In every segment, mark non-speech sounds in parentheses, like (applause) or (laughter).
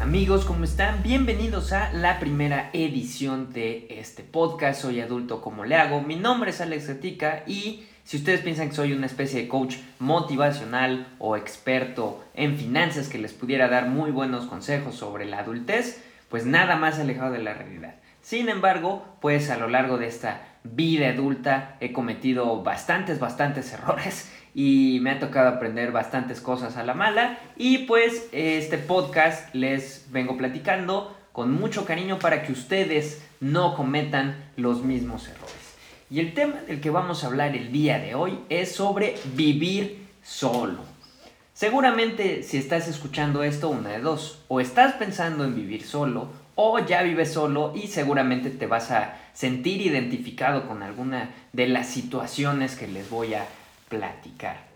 Amigos, ¿cómo están? Bienvenidos a la primera edición de este podcast. Soy adulto como le hago. Mi nombre es Alex Gatica y si ustedes piensan que soy una especie de coach motivacional o experto en finanzas que les pudiera dar muy buenos consejos sobre la adultez, pues nada más alejado de la realidad. Sin embargo, pues a lo largo de esta vida adulta he cometido bastantes, bastantes errores y me ha tocado aprender bastantes cosas a la mala y pues este podcast les vengo platicando con mucho cariño para que ustedes no cometan los mismos errores. Y el tema del que vamos a hablar el día de hoy es sobre vivir solo. Seguramente si estás escuchando esto, una de dos, o estás pensando en vivir solo, o ya vives solo y seguramente te vas a sentir identificado con alguna de las situaciones que les voy a platicar.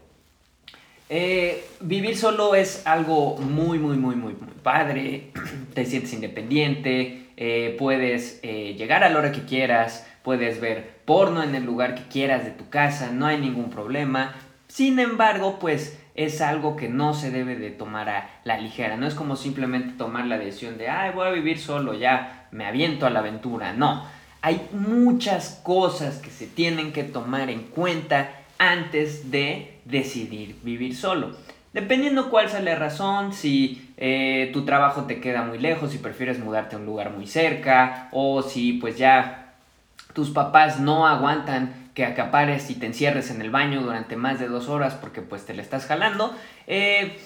Eh, vivir solo es algo muy, muy, muy, muy, muy padre. (clears throat) Te sientes independiente, eh, puedes eh, llegar a la hora que quieras, puedes ver porno en el lugar que quieras de tu casa, no hay ningún problema. Sin embargo, pues es algo que no se debe de tomar a la ligera. No es como simplemente tomar la decisión de, ay, voy a vivir solo, ya me aviento a la aventura. No, hay muchas cosas que se tienen que tomar en cuenta antes de decidir vivir solo. Dependiendo cuál sea la razón, si eh, tu trabajo te queda muy lejos, si prefieres mudarte a un lugar muy cerca, o si pues ya tus papás no aguantan que acapares y te encierres en el baño durante más de dos horas porque pues te le estás jalando. Eh,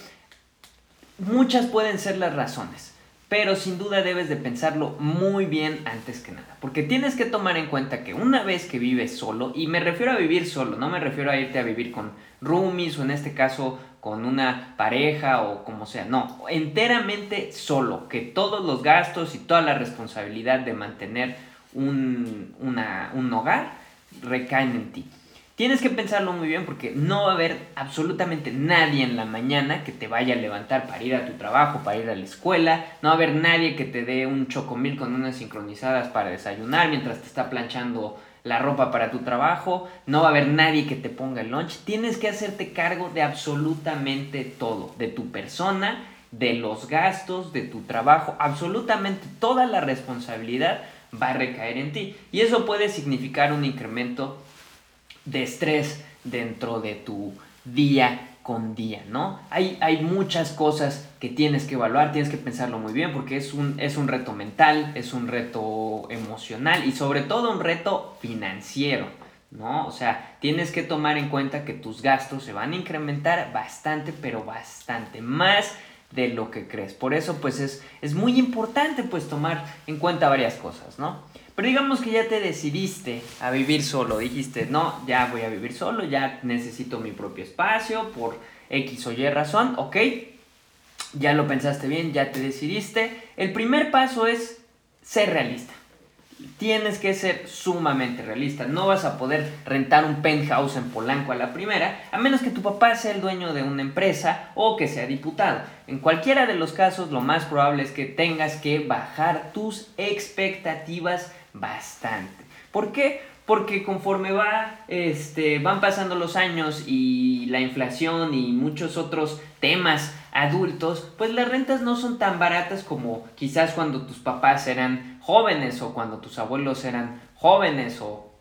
muchas pueden ser las razones pero sin duda debes de pensarlo muy bien antes que nada, porque tienes que tomar en cuenta que una vez que vives solo, y me refiero a vivir solo, no me refiero a irte a vivir con roomies o en este caso con una pareja o como sea, no, enteramente solo, que todos los gastos y toda la responsabilidad de mantener un, un hogar recaen en ti. Tienes que pensarlo muy bien porque no va a haber absolutamente nadie en la mañana que te vaya a levantar para ir a tu trabajo, para ir a la escuela. No va a haber nadie que te dé un chocomil con unas sincronizadas para desayunar mientras te está planchando la ropa para tu trabajo. No va a haber nadie que te ponga el lunch. Tienes que hacerte cargo de absolutamente todo, de tu persona, de los gastos, de tu trabajo. Absolutamente toda la responsabilidad va a recaer en ti. Y eso puede significar un incremento de estrés dentro de tu día con día, ¿no? Hay, hay muchas cosas que tienes que evaluar, tienes que pensarlo muy bien porque es un, es un reto mental, es un reto emocional y sobre todo un reto financiero, ¿no? O sea, tienes que tomar en cuenta que tus gastos se van a incrementar bastante, pero bastante, más de lo que crees. Por eso, pues es, es muy importante, pues, tomar en cuenta varias cosas, ¿no? Pero digamos que ya te decidiste a vivir solo, dijiste, no, ya voy a vivir solo, ya necesito mi propio espacio por X o Y razón, ok, ya lo pensaste bien, ya te decidiste. El primer paso es ser realista. Tienes que ser sumamente realista. No vas a poder rentar un penthouse en Polanco a la primera, a menos que tu papá sea el dueño de una empresa o que sea diputado. En cualquiera de los casos, lo más probable es que tengas que bajar tus expectativas bastante. ¿Por qué? Porque conforme va, este, van pasando los años y la inflación y muchos otros temas adultos, pues las rentas no son tan baratas como quizás cuando tus papás eran jóvenes o cuando tus abuelos eran jóvenes o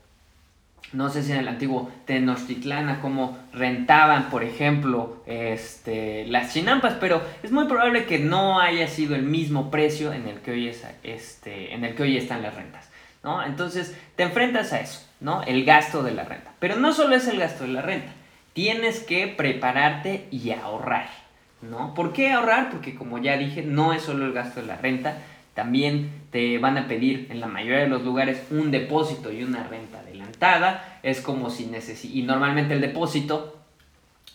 no sé si en el antiguo Tenochtitlán como rentaban, por ejemplo, este, las chinampas, pero es muy probable que no haya sido el mismo precio en el que hoy, es, este, en el que hoy están las rentas. ¿No? Entonces te enfrentas a eso, ¿no? El gasto de la renta. Pero no solo es el gasto de la renta, tienes que prepararte y ahorrar, ¿no? ¿Por qué ahorrar? Porque como ya dije, no es solo el gasto de la renta, también te van a pedir en la mayoría de los lugares un depósito y una renta adelantada. Es como si necesitas, y normalmente el depósito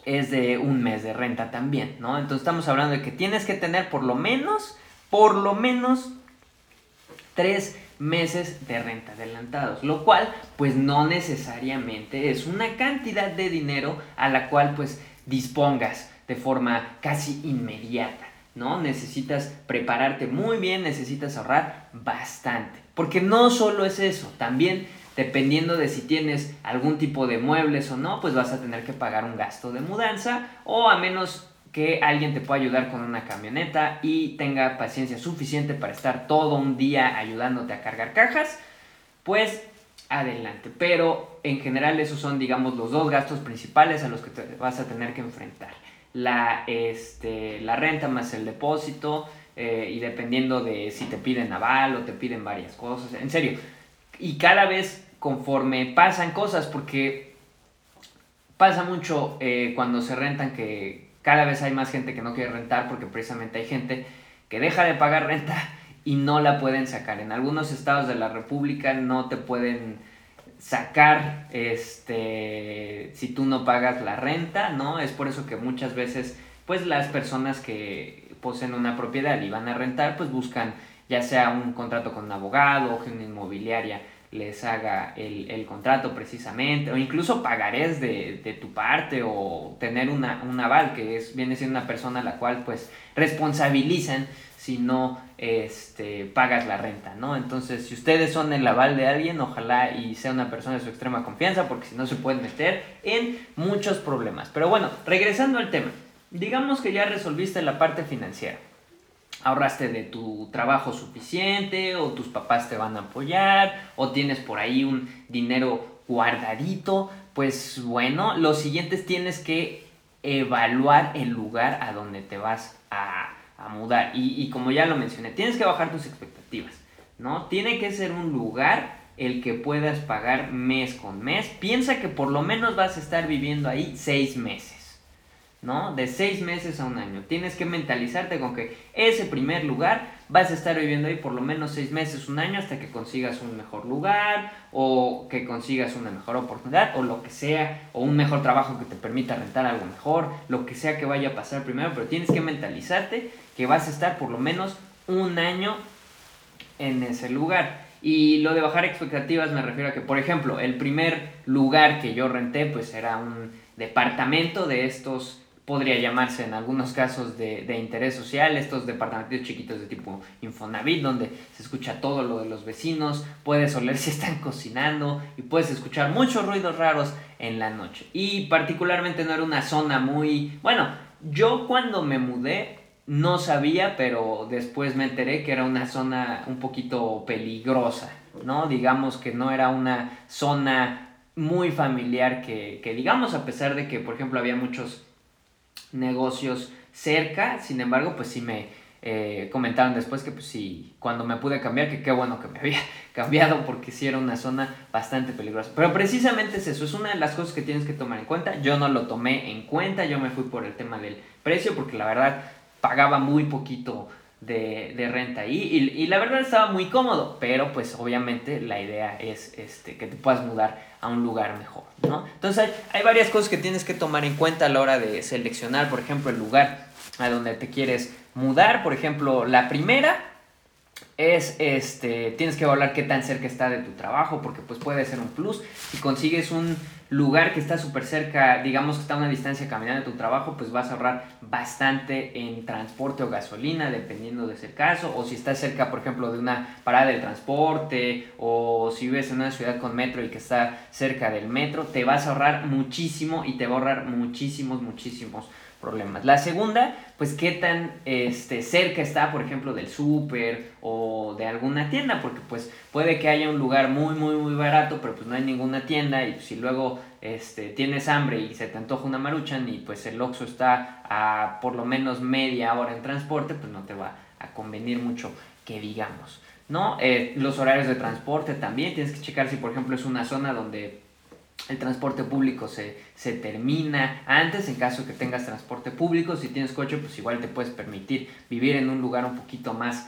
es de un mes de renta también, ¿no? Entonces estamos hablando de que tienes que tener por lo menos, por lo menos tres meses de renta adelantados, lo cual pues no necesariamente es una cantidad de dinero a la cual pues dispongas de forma casi inmediata, ¿no? Necesitas prepararte muy bien, necesitas ahorrar bastante, porque no solo es eso, también dependiendo de si tienes algún tipo de muebles o no, pues vas a tener que pagar un gasto de mudanza o a menos que alguien te pueda ayudar con una camioneta y tenga paciencia suficiente para estar todo un día ayudándote a cargar cajas, pues adelante. Pero en general esos son, digamos, los dos gastos principales a los que te vas a tener que enfrentar. La, este, la renta más el depósito eh, y dependiendo de si te piden aval o te piden varias cosas. En serio. Y cada vez conforme pasan cosas, porque pasa mucho eh, cuando se rentan que cada vez hay más gente que no quiere rentar porque precisamente hay gente que deja de pagar renta y no la pueden sacar. En algunos estados de la República no te pueden sacar este si tú no pagas la renta, ¿no? Es por eso que muchas veces pues las personas que poseen una propiedad y van a rentar pues buscan ya sea un contrato con un abogado o que una inmobiliaria les haga el, contrato precisamente, o incluso pagarés de, de tu parte, o tener una, un aval, que es, viene siendo una persona a la cual pues responsabilizan si no este, pagas la renta, ¿no? Entonces, si ustedes son el aval de alguien, ojalá y sea una persona de su extrema confianza, porque si no se pueden meter en muchos problemas. Pero bueno, regresando al tema, digamos que ya resolviste la parte financiera ahorraste de tu trabajo suficiente o tus papás te van a apoyar o tienes por ahí un dinero guardadito, pues bueno, lo siguiente es tienes que evaluar el lugar a donde te vas a, mudar. Y, y, como ya lo mencioné, tienes que bajar tus expectativas, ¿no? Tiene que ser un lugar el que puedas pagar mes con mes. Piensa que por lo menos vas a estar viviendo ahí seis meses. ¿No? De seis meses a un año. Tienes que mentalizarte con que ese primer lugar vas a estar viviendo ahí por lo menos seis meses, un año, hasta que consigas un mejor lugar o que consigas una mejor oportunidad o lo que sea, o un mejor trabajo que te permita rentar algo mejor, lo que sea que vaya a pasar primero, pero tienes que mentalizarte que vas a estar por lo menos un año en ese lugar. Y lo de bajar expectativas me refiero a que, por ejemplo, el primer lugar que yo renté pues era un departamento de estos podría llamarse en algunos casos de, de, interés social, estos departamentos chiquitos de tipo Infonavit, donde se escucha todo lo de los vecinos, puedes oler (laughs) si están cocinando y puedes escuchar muchos ruidos raros en la noche. Y particularmente no era una zona muy... Bueno, yo cuando me mudé no sabía, pero después me enteré que era una zona un poquito peligrosa, ¿no? Digamos que no era una zona muy familiar que, que digamos, a pesar de que, por ejemplo, había muchos negocios cerca, sin embargo, pues sí me eh, comentaron después que pues sí, cuando me pude cambiar, que qué bueno que me (laughs) había cambiado porque sí era una zona bastante peligrosa. Pero precisamente es eso, es una de las cosas que tienes que tomar en cuenta. Yo no lo tomé en cuenta, yo me fui por el tema del precio porque la verdad pagaba muy poquito de, renta ahí y, y, la verdad estaba muy cómodo, pero pues obviamente la idea es este, que te puedas mudar a un lugar mejor, ¿no? Entonces hay, hay varias cosas que tienes que tomar en cuenta a la hora de seleccionar, por ejemplo, el lugar a donde te quieres mudar. Por ejemplo, la primera es, este, tienes que evaluar qué tan cerca está de tu trabajo, porque pues puede ser un plus. Si consigues un lugar que está súper cerca, digamos que está a una distancia caminando de tu trabajo, pues vas a ahorrar bastante en transporte o gasolina, dependiendo de ese caso. O si estás cerca, por ejemplo, de una parada de transporte, o si vives en una ciudad con metro y que está cerca del metro, te vas a ahorrar muchísimo y te va a ahorrar muchísimos, muchísimos problemas. La segunda, pues qué tan este, cerca está, por ejemplo, del súper o de alguna tienda, porque pues puede que haya un lugar muy, muy, muy barato, pero pues no hay ninguna tienda y si luego este, tienes hambre y se te antoja una maruchan y pues el Oxxo está a por lo menos media hora en transporte, pues no te va a convenir mucho que digamos. ¿no? Eh, los horarios de transporte también, tienes que checar si por ejemplo es una zona donde el transporte público se, se, termina antes en caso que tengas transporte público. Si tienes coche, pues igual te puedes permitir vivir en un lugar un poquito más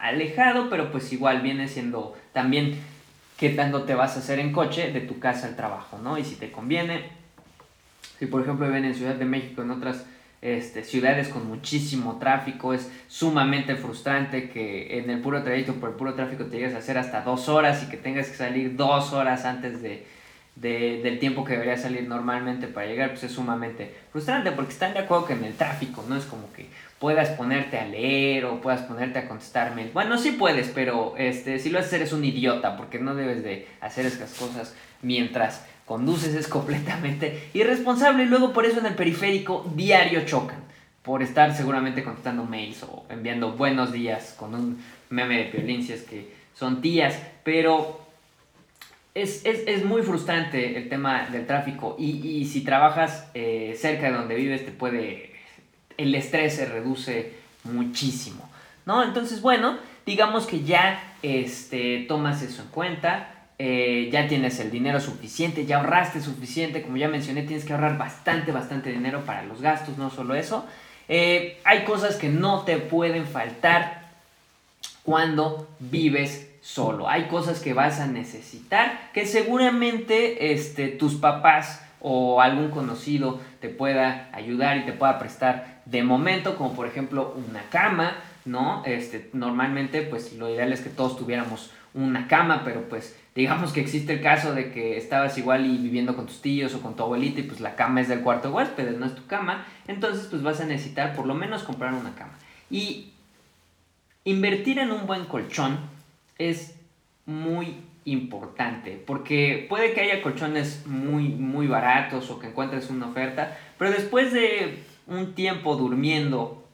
alejado, pero pues igual viene siendo también qué tanto te vas a hacer en coche de tu casa al trabajo, ¿no? Y si te conviene, si por ejemplo viven en Ciudad de México, en otras este, ciudades con muchísimo tráfico, es sumamente frustrante que en el puro trayecto por el puro tráfico te llegues a hacer hasta dos horas y que tengas que salir dos horas antes de de, del tiempo que debería salir normalmente para llegar, pues es sumamente frustrante porque están de acuerdo que en el tráfico no es como que puedas ponerte a leer o puedas ponerte a contestar mail. Bueno, sí puedes, pero este, si lo haces eres un idiota porque no debes de hacer esas cosas mientras conduces, es completamente irresponsable y luego por eso en el periférico diario chocan. por estar seguramente contestando mails o enviando buenos días con un meme de piolincias que son tías, pero es, muy frustrante el tema del tráfico y, si trabajas eh, cerca de donde vives te puede, el estrés se reduce muchísimo, ¿no? Entonces, bueno, digamos que ya este, tomas eso en cuenta, eh, ya tienes el dinero suficiente, ya ahorraste suficiente, como ya mencioné, tienes que ahorrar bastante, bastante dinero para los gastos, no solo eso. Eh, hay cosas que no te pueden faltar cuando vives solo. Hay cosas que vas a necesitar que seguramente este, tus papás o algún conocido te pueda ayudar y te pueda prestar de momento, como por ejemplo una cama, ¿no? Este, normalmente pues lo ideal es que todos tuviéramos una cama, pero pues digamos que existe el caso de que estabas igual y viviendo con tus tíos o con tu abuelita y pues la cama es del cuarto de huéspedes, no es tu cama, entonces pues vas a necesitar por lo menos comprar una cama. Y invertir en un buen colchón es muy importante porque puede que haya colchones muy muy baratos o que encuentres una oferta, pero después de un tiempo durmiendo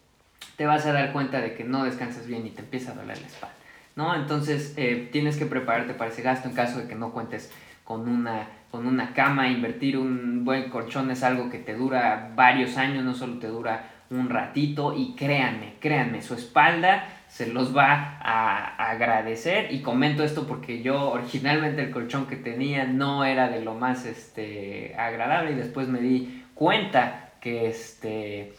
te vas a dar cuenta de que no descansas bien y te empieza a doler la espalda. ¿no? Entonces eh, tienes que prepararte para ese gasto en caso de que no cuentes con una, con una cama. Invertir un buen colchón es algo que te dura varios años, no solo te dura un ratito y créanme, créanme, su espalda se los va a agradecer y comento esto porque yo originalmente el colchón que tenía no era de lo más este, agradable y después me di cuenta que este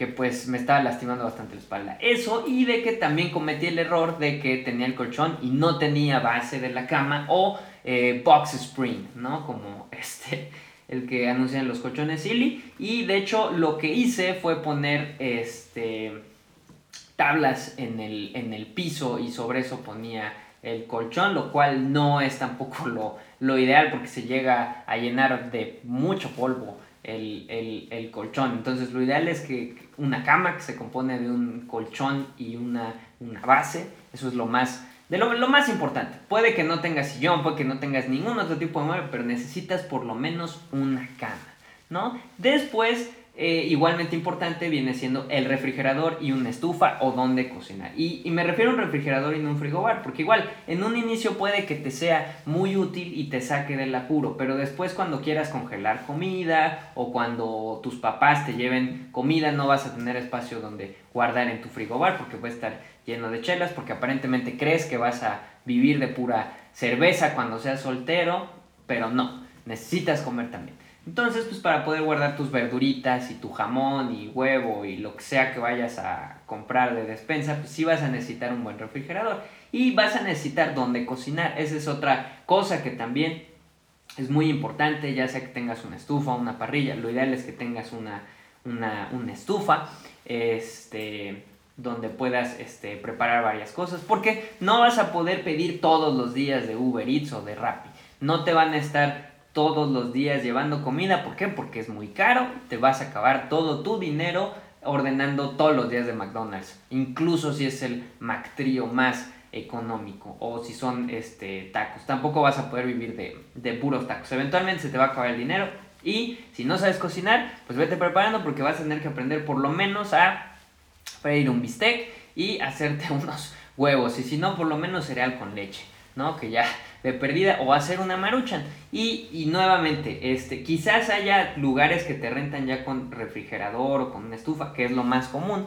que pues me estaba lastimando bastante la espalda. Eso y de que también cometí el error de que tenía el colchón y no tenía base de la cama o eh, box spring, ¿no? Como este, el que anuncian los colchones Silly. Y de hecho lo que hice fue poner este, tablas en el, en el piso y sobre eso ponía el colchón, lo cual no es tampoco lo, lo ideal porque se llega a llenar de mucho polvo el, colchón. Entonces lo ideal es que una cama que se compone de un colchón y una, una base, eso es lo más, de lo, lo, más importante. Puede que no tengas sillón, puede que no tengas ningún otro tipo de mueble, pero necesitas por lo menos una cama, ¿no? Después eh, igualmente importante viene siendo el refrigerador y una estufa o donde cocinar. Y, me refiero a un refrigerador y no un frigobar, porque igual en un inicio puede que te sea muy útil y te saque del apuro, pero después cuando quieras congelar comida o cuando tus papás te lleven comida no vas a tener espacio donde guardar en tu frigobar porque puede estar lleno de chelas, porque aparentemente crees que vas a vivir de pura cerveza cuando seas soltero, pero no, necesitas comer también. Entonces, pues para poder guardar tus verduritas y tu jamón y huevo y lo que sea que vayas a comprar de despensa, pues sí vas a necesitar un buen refrigerador. Y vas a necesitar dónde cocinar. Esa es otra cosa que también es muy importante, ya sea que tengas una estufa una parrilla. Lo ideal es que tengas una, una, una estufa. Este donde puedas este, preparar varias cosas, porque no vas a poder pedir todos los días de Uber Eats o de Rappi. No te van a estar todos los días llevando comida. ¿Por qué? Porque es muy caro. Te vas a acabar todo tu dinero ordenando todos los días de McDonald's. Incluso si es el McTrio más económico o si son este, tacos. Tampoco vas a poder vivir de, de puros tacos. Eventualmente se te va a acabar el dinero. Y si no sabes cocinar, pues vete preparando porque vas a tener que aprender por lo menos a freír un bistec y hacerte (laughs) unos huevos. Y si no, por lo menos cereal con leche. ¿No? Que ya de perdida o hacer una maruchan. Y, y, nuevamente, este, quizás haya lugares que te rentan ya con refrigerador o con una estufa, que es lo más común.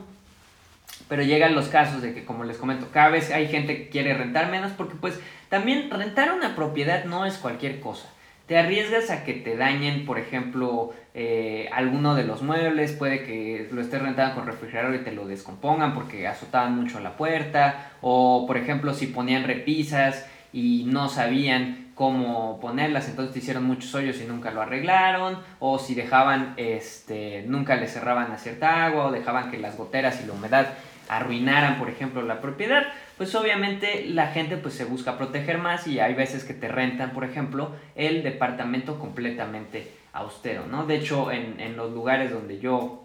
Pero llegan los casos de que, como les comento, cada vez hay gente que quiere rentar menos porque pues también rentar una propiedad no es cualquier cosa. Te arriesgas a que te dañen, por ejemplo, eh, alguno de los muebles, puede que lo estés rentando con refrigerador y te lo descompongan porque azotaban mucho la puerta, o por ejemplo si ponían repisas y no sabían cómo ponerlas, entonces hicieron muchos hoyos y nunca lo arreglaron, o si dejaban, este, nunca le cerraban a cierta agua, o dejaban que las goteras y la humedad arruinaran, por ejemplo, la propiedad, pues obviamente la gente pues se busca proteger más y hay veces que te rentan, por ejemplo, el departamento completamente austero, ¿no? De hecho, en, en los lugares donde yo,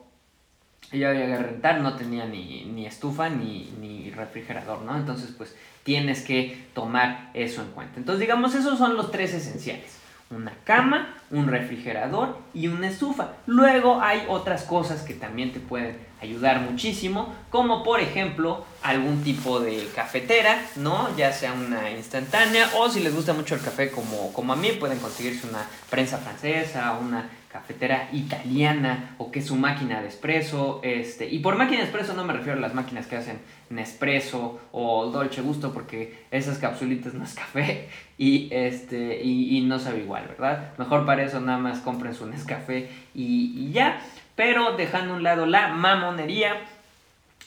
yo llegué a rentar no tenía ni, ni estufa ni, ni refrigerador, ¿no? Entonces, pues tienes que tomar eso en cuenta. Entonces, digamos, esos son los tres esenciales. una cama, un refrigerador y una estufa. Luego hay otras cosas que también te pueden ayudar muchísimo, como por ejemplo algún tipo de cafetera, ¿no? Ya sea una instantánea o si les gusta mucho el café como, como a mí, pueden conseguirse una prensa francesa, una cafetera italiana o que es su máquina de espresso. Este, y por máquina de espresso no me refiero a las máquinas que hacen Nespresso o Dolce Gusto porque esas capsulitas no es café (laughs) y, este, y, no sabe igual, ¿verdad? Mejor para eso nada más compren su Nescafé y, y ya. Pero dejando a un lado la mamonería,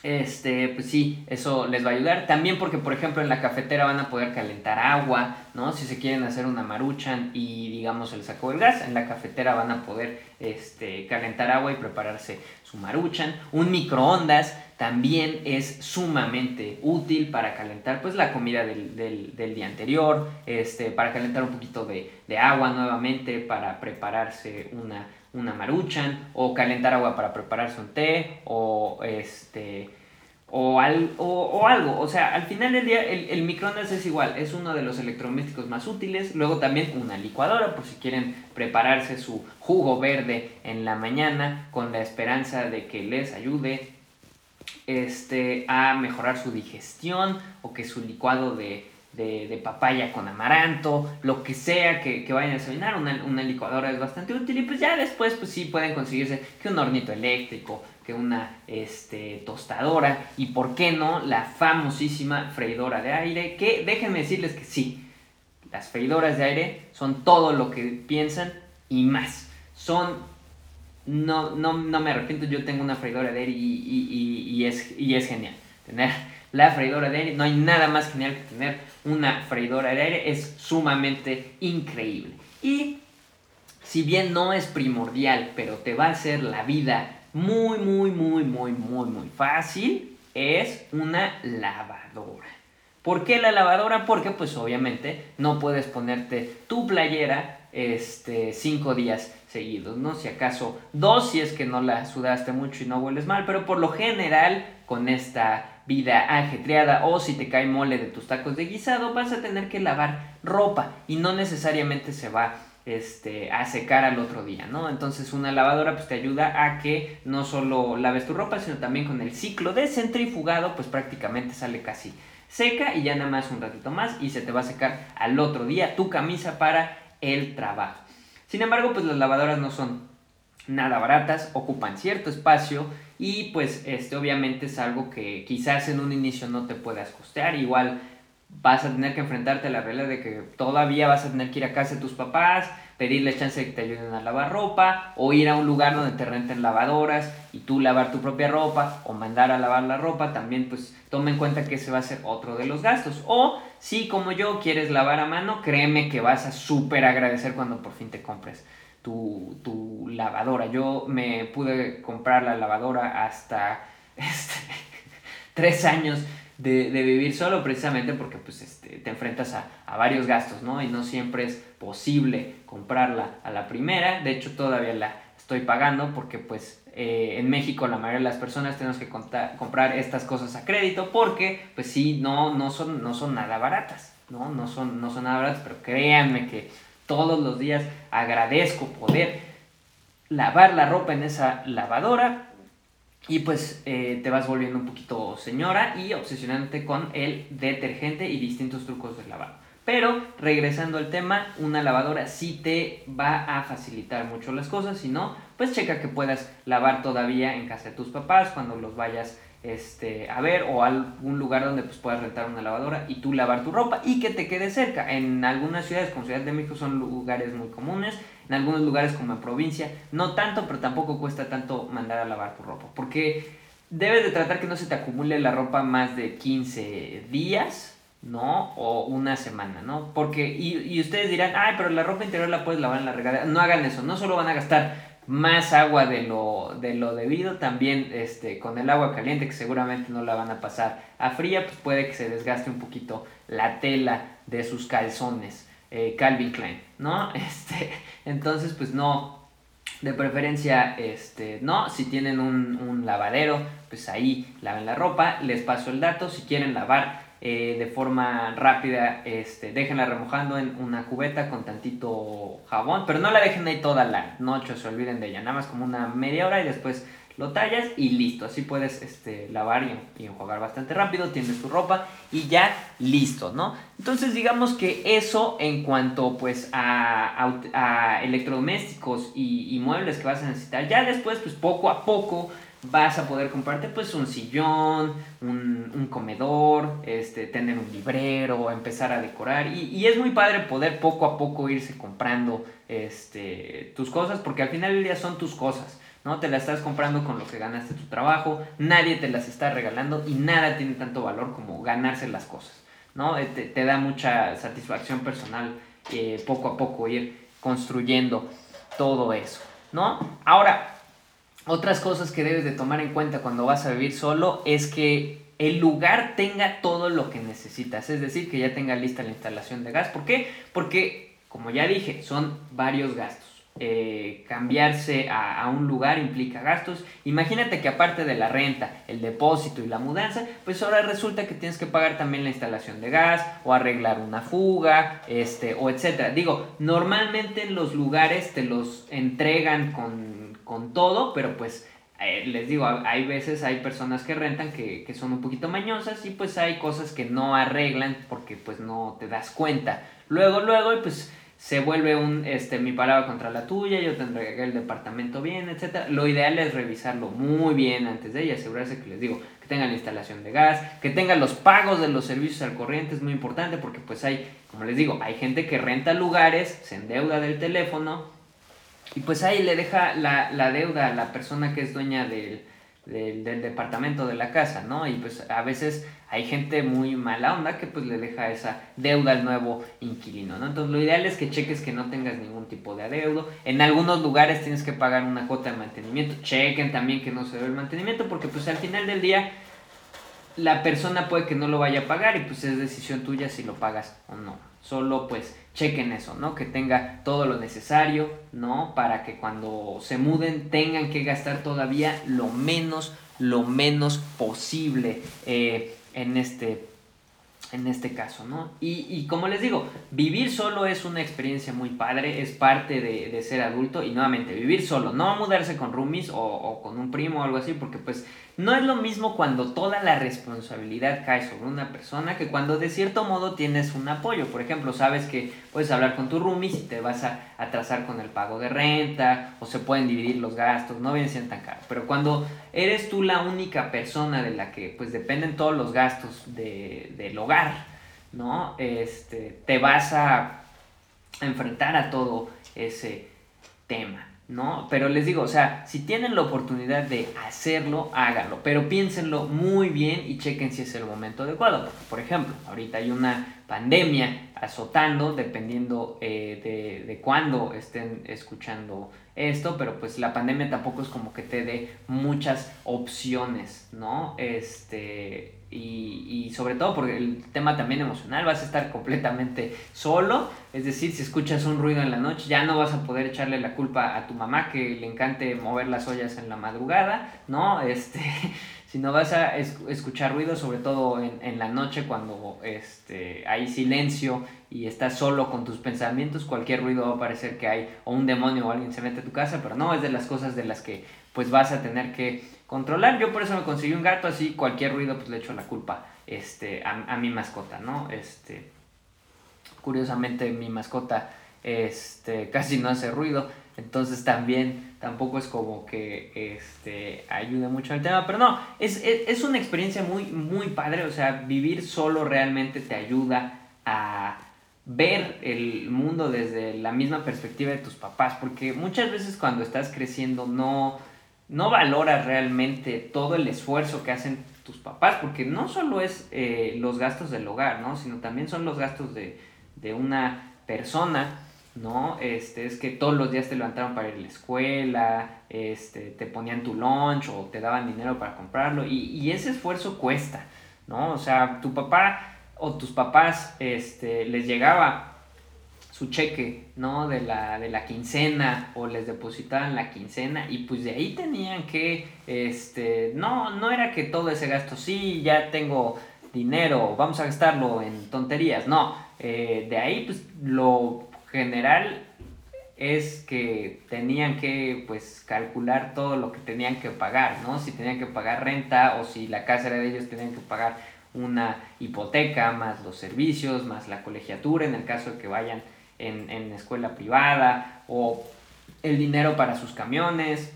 este, pues sí, eso les va a ayudar. También porque, por ejemplo, en la cafetera van a poder calentar agua, ¿no? Si se quieren hacer una maruchan y, digamos, el saco del gas, en la cafetera van a poder este, calentar agua y prepararse su maruchan. Un microondas también es sumamente útil para calentar, pues, la comida del, día anterior, este, para calentar un poquito de, de agua nuevamente, para prepararse una una maruchan o calentar agua para prepararse un té o este o, o, algo. O sea, al final del día el, el, microondas es igual, es uno de los electrodomésticos más útiles. Luego también una licuadora por si quieren prepararse su jugo verde en la mañana con la esperanza de que les ayude este, a mejorar su digestión o que su licuado de de, papaya con amaranto, lo que sea que, vayan a desayunar, una, licuadora es bastante útil y pues ya después pues sí pueden conseguirse que un hornito eléctrico, que una este, tostadora y por qué no la famosísima freidora de aire, que déjenme decirles que sí, las freidoras de aire son todo lo que piensan y más. Son, no, no, no me arrepiento, yo tengo una freidora de aire y, y, es, y es genial tener la freidora de aire. No hay nada más genial que tener una freidora de aire. Es sumamente increíble. Y si bien no es primordial, pero te va a hacer la vida muy, muy, muy, muy, muy, muy fácil, es una lavadora. ¿Por qué la lavadora? Porque pues obviamente no puedes ponerte tu playera este, cinco días seguidos, ¿no? Si acaso dos, si es que no la sudaste mucho y no hueles mal, pero por lo general con esta vida ajetreada o si te cae mole de tus tacos de guisado, vas a tener que lavar ropa y no necesariamente se va este, a secar al otro día, ¿no? Entonces una lavadora pues te ayuda a que no solo laves tu ropa, sino también con el ciclo de centrifugado pues prácticamente sale casi seca y ya nada más un ratito más y se te va a secar al otro día tu camisa para el trabajo. Sin embargo pues las lavadoras no son nada baratas, ocupan cierto espacio y pues este obviamente es algo que quizás en un inicio no te puedas costear, igual vas a tener que enfrentarte a la realidad de que todavía vas a tener que ir a casa de tus papás, pedirle chance de que te ayuden a lavar ropa o ir a un lugar donde te renten lavadoras y tú lavar tu propia ropa o mandar a lavar la ropa, también pues toma en cuenta que ese va a ser otro de los gastos. O si como yo quieres lavar a mano, créeme que vas a súper agradecer cuando por fin te compres tu, lavadora. Yo me pude comprar la lavadora hasta (laughs) este, tres años de, vivir solo precisamente porque pues, este, te enfrentas a, varios gastos, ¿no? Y no siempre es posible comprarla a la primera. De hecho, todavía la estoy pagando porque pues eh, en México la mayoría de las personas tenemos que comprar estas cosas a crédito porque pues sí, no, no, son, no son nada baratas, ¿no? No son, no son nada baratas, pero créanme que todos los días agradezco poder lavar la ropa en esa lavadora y pues eh, te vas volviendo un poquito señora y obsesionándote con el detergente y distintos trucos de lavado. Pero regresando al tema, una lavadora sí te va a facilitar mucho las cosas, si no, pues checa que puedas lavar todavía en casa de tus papás cuando los vayas este, a ver o algún lugar donde pues, puedas rentar una lavadora y tú lavar tu ropa y que te quede cerca. En algunas ciudades como Ciudad de México son lugares muy comunes, en algunos lugares como en provincia no tanto, pero tampoco cuesta tanto mandar a lavar tu ropa, porque debes de tratar que no se te acumule la ropa más de 15 días, ¿no? O una semana, ¿no? Porque, y, y ustedes dirán, ay, pero la ropa interior la puedes lavar en la regadera. No hagan eso, no solo van a gastar más agua de lo, de lo debido. También este, con el agua caliente, que seguramente no la van a pasar a fría, pues puede que se desgaste un poquito la tela de sus calzones eh, Calvin Klein, ¿no? (laughs) Este, entonces, pues no, de preferencia, este, no, si tienen un, un lavadero, pues ahí laven la ropa. Les paso el dato, si quieren lavar eh, de forma rápida, este, déjenla remojando en una cubeta con tantito jabón, pero no la dejen ahí toda la noche, se olviden de ella, nada más como una media hora y después lo tallas y listo. Así puedes este, lavar y, enjuagar bastante rápido, tienes tu ropa y ya listo, ¿no? Entonces digamos que eso en cuanto pues a, a, electrodomésticos y, y, muebles que vas a necesitar. Ya después pues poco a poco vas a poder comprarte pues un sillón, un, un comedor, este, tener un librero, empezar a decorar y, y, es muy padre poder poco a poco irse comprando este, tus cosas porque al final del día son tus cosas. ¿no? Te las estás comprando con lo que ganaste tu trabajo, nadie te las está regalando y nada tiene tanto valor como ganarse las cosas, ¿no? Eh, te, da mucha satisfacción personal eh, poco a poco ir construyendo todo eso, ¿no? Ahora, otras cosas que debes de tomar en cuenta cuando vas a vivir solo es que el lugar tenga todo lo que necesitas, es decir, que ya tenga lista la instalación de gas. ¿Por qué? Porque, como ya dije, son varios gastos. Eh, cambiarse a, un lugar implica gastos. Imagínate que aparte de la renta, el depósito y la mudanza, pues ahora resulta que tienes que pagar también la instalación de gas o arreglar una fuga, este, o etcétera. Digo, normalmente en los lugares te los entregan con, con todo, pero pues eh, les digo, hay veces hay personas que rentan que, que son un poquito mañosas y pues hay cosas que no arreglan porque pues no te das cuenta. Luego, luego, y pues se vuelve un, este, mi palabra contra la tuya, yo tendré que el departamento bien, etc. Lo ideal es revisarlo muy bien antes de y asegurarse que les digo, que tengan la instalación de gas, que tengan los pagos de los servicios al corriente, es muy importante porque pues hay, como les digo, hay gente que renta lugares, se endeuda del teléfono y pues ahí le deja la, la deuda a la persona que es dueña del, del, departamento de la casa, ¿no? Y pues a veces hay gente muy mala onda que pues le deja esa deuda al nuevo inquilino, ¿no? Entonces lo ideal es que cheques que no tengas ningún tipo de adeudo. En algunos lugares tienes que pagar una cuota de mantenimiento. Chequen también que no se debe el mantenimiento porque pues al final del día la persona puede que no lo vaya a pagar y pues es decisión tuya si lo pagas o no. Solo pues chequen eso, ¿no? Que tenga todo lo necesario, ¿no? Para que cuando se muden tengan que gastar todavía lo menos, lo menos posible eh, en este en este caso, ¿no? Y, como les digo, vivir solo es una experiencia muy padre, es parte de, ser adulto y nuevamente vivir solo, no mudarse con roomies o, o, con un primo o algo así, porque pues no es lo mismo cuando toda la responsabilidad cae sobre una persona que cuando de cierto modo tienes un apoyo. Por ejemplo, sabes que puedes hablar con tu roomie si te vas a atrasar con el pago de renta o se pueden dividir los gastos, no vienen siendo tan caros. Pero cuando eres tú la única persona de la que pues dependen todos los gastos de, del hogar, ¿no? Este, te vas a enfrentar a todo ese tema. ¿No? Pero les digo, o sea, si tienen la oportunidad de hacerlo, háganlo, pero piénsenlo muy bien y chequen si es el momento adecuado. por ejemplo, ahorita hay una pandemia azotando, dependiendo eh, de, de cuándo estén escuchando esto, pero pues la pandemia tampoco es como que te dé muchas opciones, ¿no? Este, y, y, sobre todo porque el tema también emocional, vas a estar completamente solo, es decir, si escuchas un ruido en la noche, ya no vas a poder echarle la culpa a tu mamá que le encante mover las ollas en la madrugada, ¿no? Este, (laughs) si no vas a escuchar ruido, sobre todo en, en, la noche cuando este, hay silencio y estás solo con tus pensamientos, cualquier ruido va a parecer que hay o un demonio o alguien se mete a tu casa, pero no, es de las cosas de las que pues vas a tener que controlar. Yo por eso me conseguí un gato, así cualquier ruido pues le echo la culpa este, a, a mi mascota, ¿no? Este, curiosamente mi mascota este, (laughs) casi no hace ruido, entonces también tampoco es como que este, ayude mucho al tema, pero no, es, es, es una experiencia muy, muy padre, o sea, vivir solo realmente te ayuda a ver el mundo desde la misma perspectiva de tus papás, porque muchas veces cuando estás creciendo no no valoras realmente todo el esfuerzo que hacen tus papás, porque no solo es eh, los gastos del hogar, ¿no? Sino también son los gastos de, una persona, ¿no? Este, es que todos los días te levantaron para ir a la escuela, este, te ponían tu lunch o te daban dinero para comprarlo, y, y ese esfuerzo cuesta, ¿no? O sea, tu papá o tus papás este, les llegaba su cheque, ¿no? De la, de la quincena o les depositaban la quincena y pues de ahí tenían que, este, no, no era que todo ese gasto, sí, ya tengo dinero, vamos a gastarlo en tonterías. No, eh, de ahí pues lo general es que tenían que pues calcular todo lo que tenían que pagar, ¿no? Si tenían que pagar renta o si la casa era de ellos tenían que pagar una hipoteca, más los servicios, más la colegiatura en el caso de que vayan en, en escuela privada o el dinero para sus camiones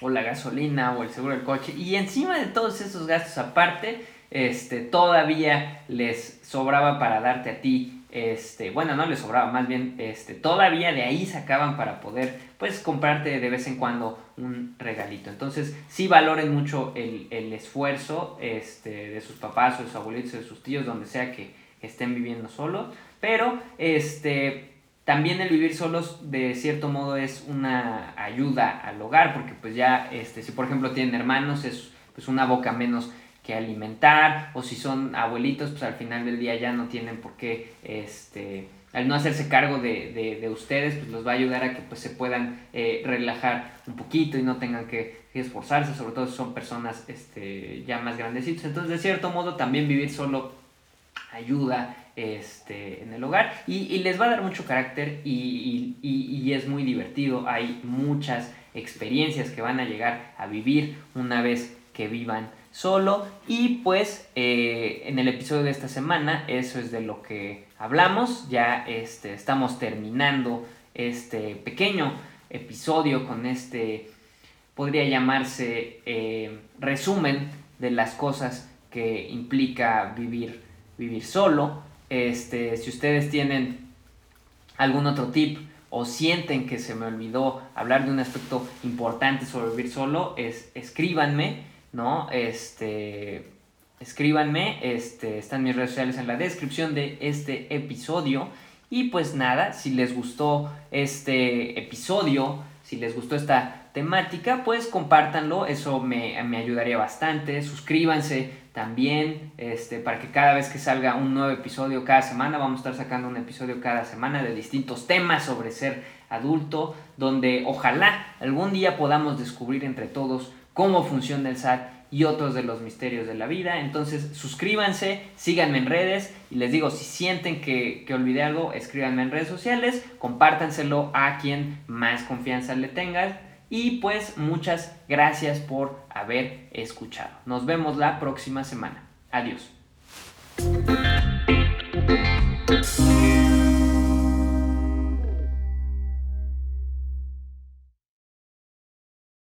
o la gasolina o el seguro del coche y encima de todos esos gastos aparte este todavía les sobraba para darte a ti este, bueno, no les sobraba, más bien, este, todavía de ahí sacaban para poder, pues, comprarte de vez en cuando un regalito. Entonces, sí valoren mucho el, esfuerzo, este, de sus papás o de sus abuelitos de sus tíos, donde sea que estén viviendo solos, pero, este, también el vivir solos, de cierto modo, es una ayuda al hogar, porque, pues, ya, este, si por ejemplo tienen hermanos, es, pues, una boca menos que alimentar o si son abuelitos pues al final del día ya no tienen por qué este al no hacerse cargo de, ustedes pues los va a ayudar a que pues se puedan eh, relajar un poquito y no tengan que, esforzarse sobre todo si son personas este ya más grandecitos. Entonces de cierto modo también vivir solo ayuda este, en el hogar y, les va a dar mucho carácter y, y es muy divertido hay muchas experiencias que van a llegar a vivir una vez que vivan solo. Y pues eh, en el episodio de esta semana eso es de lo que hablamos. Ya este, estamos terminando este pequeño episodio con este, podría llamarse eh, resumen de las cosas que implica vivir, vivir solo. Este, si ustedes tienen algún otro tip o sienten que se me olvidó hablar de un aspecto importante sobre vivir solo, es, escríbanme ¿no? Este, escríbanme, este, están mis redes sociales en la descripción de este episodio. Y pues nada, si les gustó este episodio, si les gustó esta temática, pues compártanlo, eso me, ayudaría bastante. Suscríbanse también, este, para que cada vez que salga un nuevo episodio cada semana, vamos a estar sacando un episodio cada semana de distintos temas sobre ser adulto, donde ojalá algún día podamos descubrir entre todos cómo funciona el SAT y otros de los misterios de la vida. Entonces suscríbanse, síganme en redes y les digo, si sienten que, que olvidé algo, escríbanme en redes sociales, compártanselo a quien más confianza le tengan. Y pues muchas gracias por haber escuchado. Nos vemos la próxima semana. Adiós.